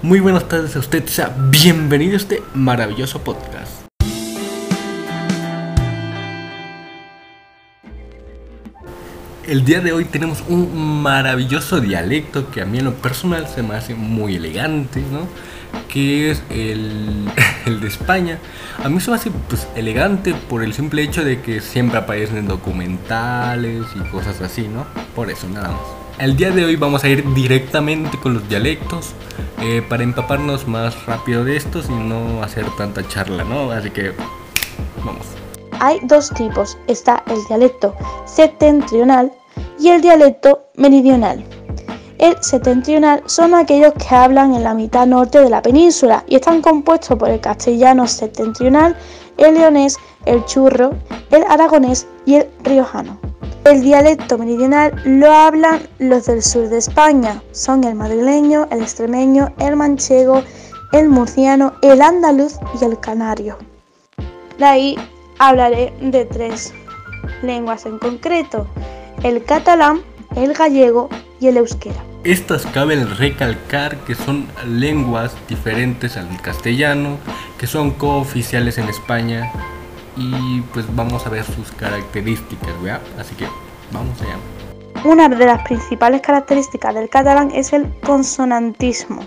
Muy buenas tardes a usted, sea bienvenido a este maravilloso podcast. El día de hoy tenemos un maravilloso dialecto que a mí en lo personal se me hace muy elegante, ¿no? Que es el, el de España. A mí se me hace pues, elegante por el simple hecho de que siempre aparecen en documentales y cosas así, ¿no? Por eso, nada más. El día de hoy vamos a ir directamente con los dialectos eh, para empaparnos más rápido de estos y no hacer tanta charla, ¿no? Así que vamos. Hay dos tipos. Está el dialecto septentrional y el dialecto meridional. El septentrional son aquellos que hablan en la mitad norte de la península y están compuestos por el castellano septentrional, el leonés, el churro, el aragonés y el riojano. El dialecto meridional lo hablan los del sur de España. Son el madrileño, el extremeño, el manchego, el murciano, el andaluz y el canario. De ahí hablaré de tres lenguas en concreto, el catalán, el gallego y el euskera. Estas cabe recalcar que son lenguas diferentes al castellano, que son cooficiales en España y pues vamos a ver sus características. Así que vamos allá. Una de las principales características del catalán es el consonantismo,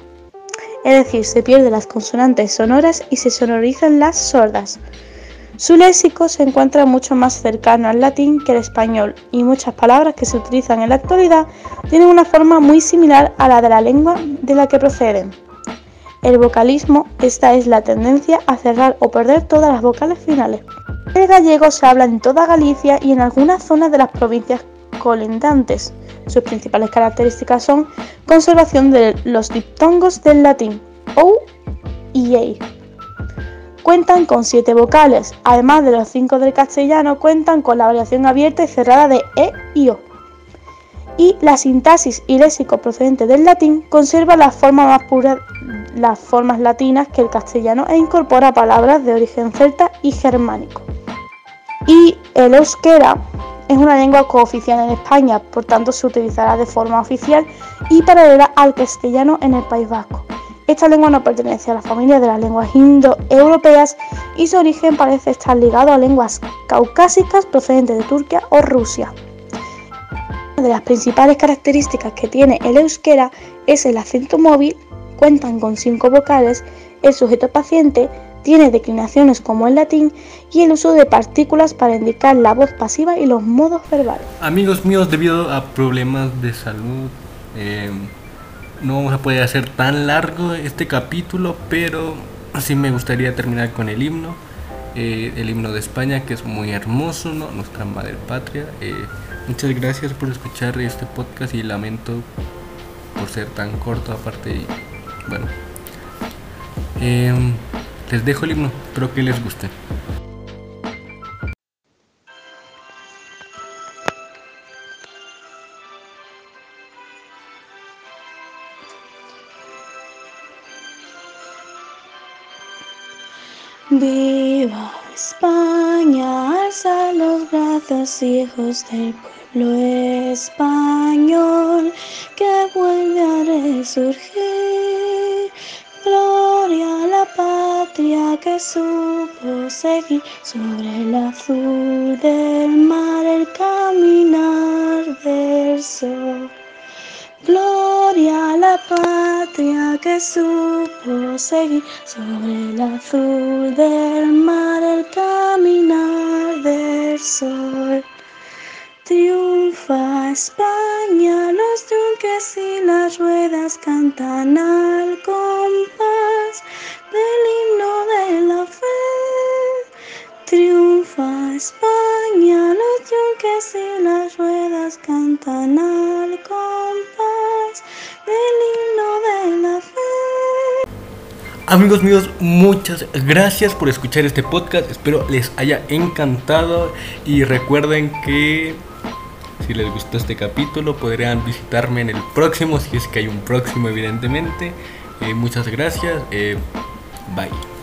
es decir, se pierden las consonantes sonoras y se sonorizan las sordas. Su léxico se encuentra mucho más cercano al latín que al español y muchas palabras que se utilizan en la actualidad tienen una forma muy similar a la de la lengua de la que proceden. El vocalismo, esta es la tendencia a cerrar o perder todas las vocales finales. El gallego se habla en toda Galicia y en algunas zonas de las provincias colindantes. Sus principales características son conservación de los diptongos del latín OU y EI. Cuentan con siete vocales, además de los cinco del castellano, cuentan con la variación abierta y cerrada de E y O y la sintaxis y léxico procedente del latín conserva la forma más pura las formas latinas que el castellano e incorpora palabras de origen celta y germánico. Y el euskera es una lengua cooficial en España, por tanto se utilizará de forma oficial y paralela al castellano en el País Vasco. Esta lengua no pertenece a la familia de las lenguas indoeuropeas y su origen parece estar ligado a lenguas caucásicas procedentes de Turquía o Rusia. Una de las principales características que tiene el euskera es el acento móvil cuentan con cinco vocales, el sujeto paciente tiene declinaciones como el latín y el uso de partículas para indicar la voz pasiva y los modos verbales. Amigos míos, debido a problemas de salud, eh, no vamos a poder hacer tan largo este capítulo, pero sí me gustaría terminar con el himno. Eh, el himno de España, que es muy hermoso, nuestra madre patria. Eh, muchas gracias por escuchar este podcast y lamento por ser tan corto aparte. Bueno, em, les dejo el himno, espero que les guste. Viva España, alza los brazos, hijos del pueblo español, que vuelve a resurgir. Gloria a la patria que supo seguir sobre el azul del mar, el caminar del sol. Gloria a la patria que supo seguir sobre el azul del mar, el caminar del sol. Triunfa España, los yunques y las ruedas cantan al compás del himno de la fe. Triunfa España, los yunques y las ruedas cantan al compás del himno de la fe. Amigos míos, muchas gracias por escuchar este podcast. Espero les haya encantado y recuerden que si les gustó este capítulo podrían visitarme en el próximo, si es que hay un próximo evidentemente. Eh, muchas gracias. Eh, bye.